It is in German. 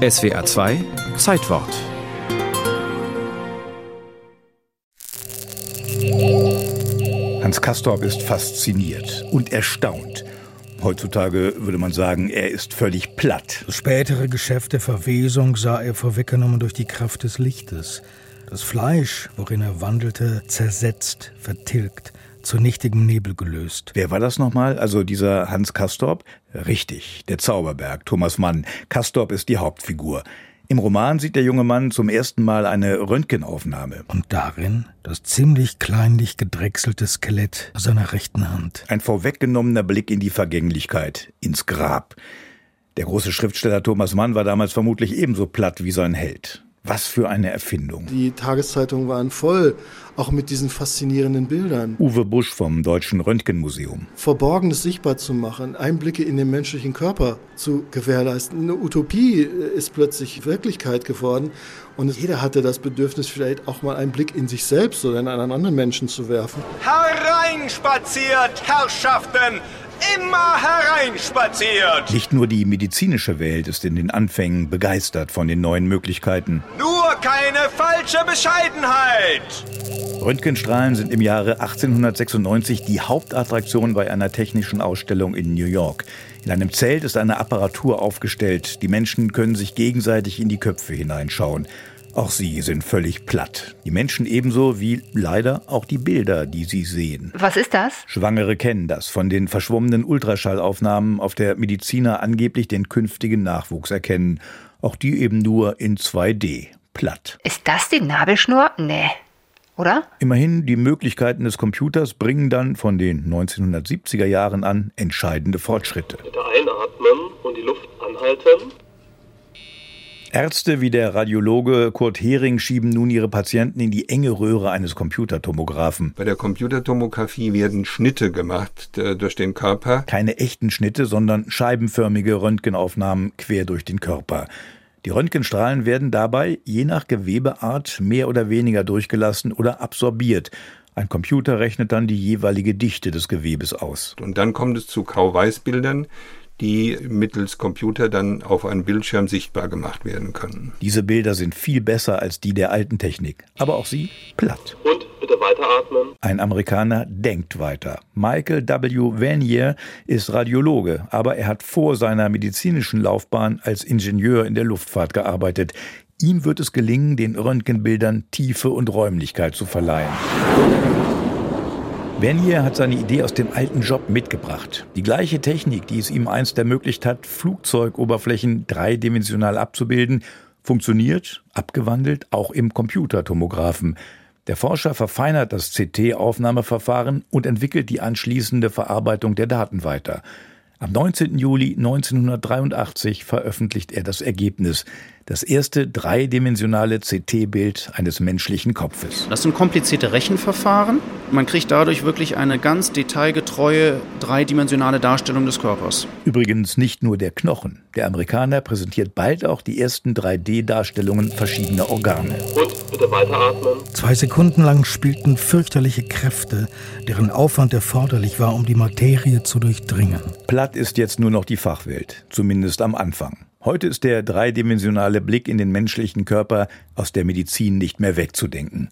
SWR 2 Zeitwort Hans Castorp ist fasziniert und erstaunt. Heutzutage würde man sagen, er ist völlig platt. Das spätere Geschäft der Verwesung sah er vorweggenommen durch die Kraft des Lichtes. Das Fleisch, worin er wandelte, zersetzt, vertilgt, zu nichtigem Nebel gelöst. Wer war das nochmal? Also dieser Hans Castorp? Richtig, der Zauberberg, Thomas Mann. Castorp ist die Hauptfigur. Im Roman sieht der junge Mann zum ersten Mal eine Röntgenaufnahme. Und darin das ziemlich kleinlich gedrechselte Skelett seiner rechten Hand. Ein vorweggenommener Blick in die Vergänglichkeit, ins Grab. Der große Schriftsteller Thomas Mann war damals vermutlich ebenso platt wie sein Held. Was für eine Erfindung. Die Tageszeitungen waren voll, auch mit diesen faszinierenden Bildern. Uwe Busch vom Deutschen Röntgenmuseum. Verborgenes sichtbar zu machen, Einblicke in den menschlichen Körper zu gewährleisten. Eine Utopie ist plötzlich Wirklichkeit geworden und jeder hatte das Bedürfnis, vielleicht auch mal einen Blick in sich selbst oder in einen anderen Menschen zu werfen. Hereinspaziert, Herrschaften! Immer hereinspaziert. Nicht nur die medizinische Welt ist in den Anfängen begeistert von den neuen Möglichkeiten. Nur keine falsche Bescheidenheit. Röntgenstrahlen sind im Jahre 1896 die Hauptattraktion bei einer technischen Ausstellung in New York. In einem Zelt ist eine Apparatur aufgestellt. Die Menschen können sich gegenseitig in die Köpfe hineinschauen. Auch sie sind völlig platt. Die Menschen ebenso wie leider auch die Bilder, die sie sehen. Was ist das? Schwangere kennen das von den verschwommenen Ultraschallaufnahmen, auf der Mediziner angeblich den künftigen Nachwuchs erkennen. Auch die eben nur in 2D. Platt. Ist das die Nabelschnur? Nee. Oder? Immerhin, die Möglichkeiten des Computers bringen dann von den 1970er Jahren an entscheidende Fortschritte. Bitte einatmen und die Luft anhalten. Ärzte wie der Radiologe Kurt Hering schieben nun ihre Patienten in die enge Röhre eines Computertomographen. Bei der Computertomographie werden Schnitte gemacht äh, durch den Körper. Keine echten Schnitte, sondern scheibenförmige Röntgenaufnahmen quer durch den Körper. Die Röntgenstrahlen werden dabei je nach Gewebeart mehr oder weniger durchgelassen oder absorbiert. Ein Computer rechnet dann die jeweilige Dichte des Gewebes aus. Und dann kommt es zu Grau-Weiß-Bildern, die mittels Computer dann auf einem Bildschirm sichtbar gemacht werden können. Diese Bilder sind viel besser als die der alten Technik, aber auch sie platt. Und bitte weiteratmen. Ein Amerikaner denkt weiter. Michael W. Vanier ist Radiologe, aber er hat vor seiner medizinischen Laufbahn als Ingenieur in der Luftfahrt gearbeitet. Ihm wird es gelingen, den Röntgenbildern Tiefe und Räumlichkeit zu verleihen. Vernier hat seine Idee aus dem alten Job mitgebracht. Die gleiche Technik, die es ihm einst ermöglicht hat, Flugzeugoberflächen dreidimensional abzubilden, funktioniert, abgewandelt, auch im Computertomographen. Der Forscher verfeinert das CT-Aufnahmeverfahren und entwickelt die anschließende Verarbeitung der Daten weiter. Am 19. Juli 1983 veröffentlicht er das Ergebnis, das erste dreidimensionale CT-Bild eines menschlichen Kopfes. Das sind komplizierte Rechenverfahren. Man kriegt dadurch wirklich eine ganz detailgetreue dreidimensionale Darstellung des Körpers. Übrigens nicht nur der Knochen. Der Amerikaner präsentiert bald auch die ersten 3D-Darstellungen verschiedener Organe. Und bitte weiteratmen. Zwei Sekunden lang spielten fürchterliche Kräfte, deren Aufwand erforderlich war, um die Materie zu durchdringen. Platt ist jetzt nur noch die Fachwelt, zumindest am Anfang. Heute ist der dreidimensionale Blick in den menschlichen Körper aus der Medizin nicht mehr wegzudenken.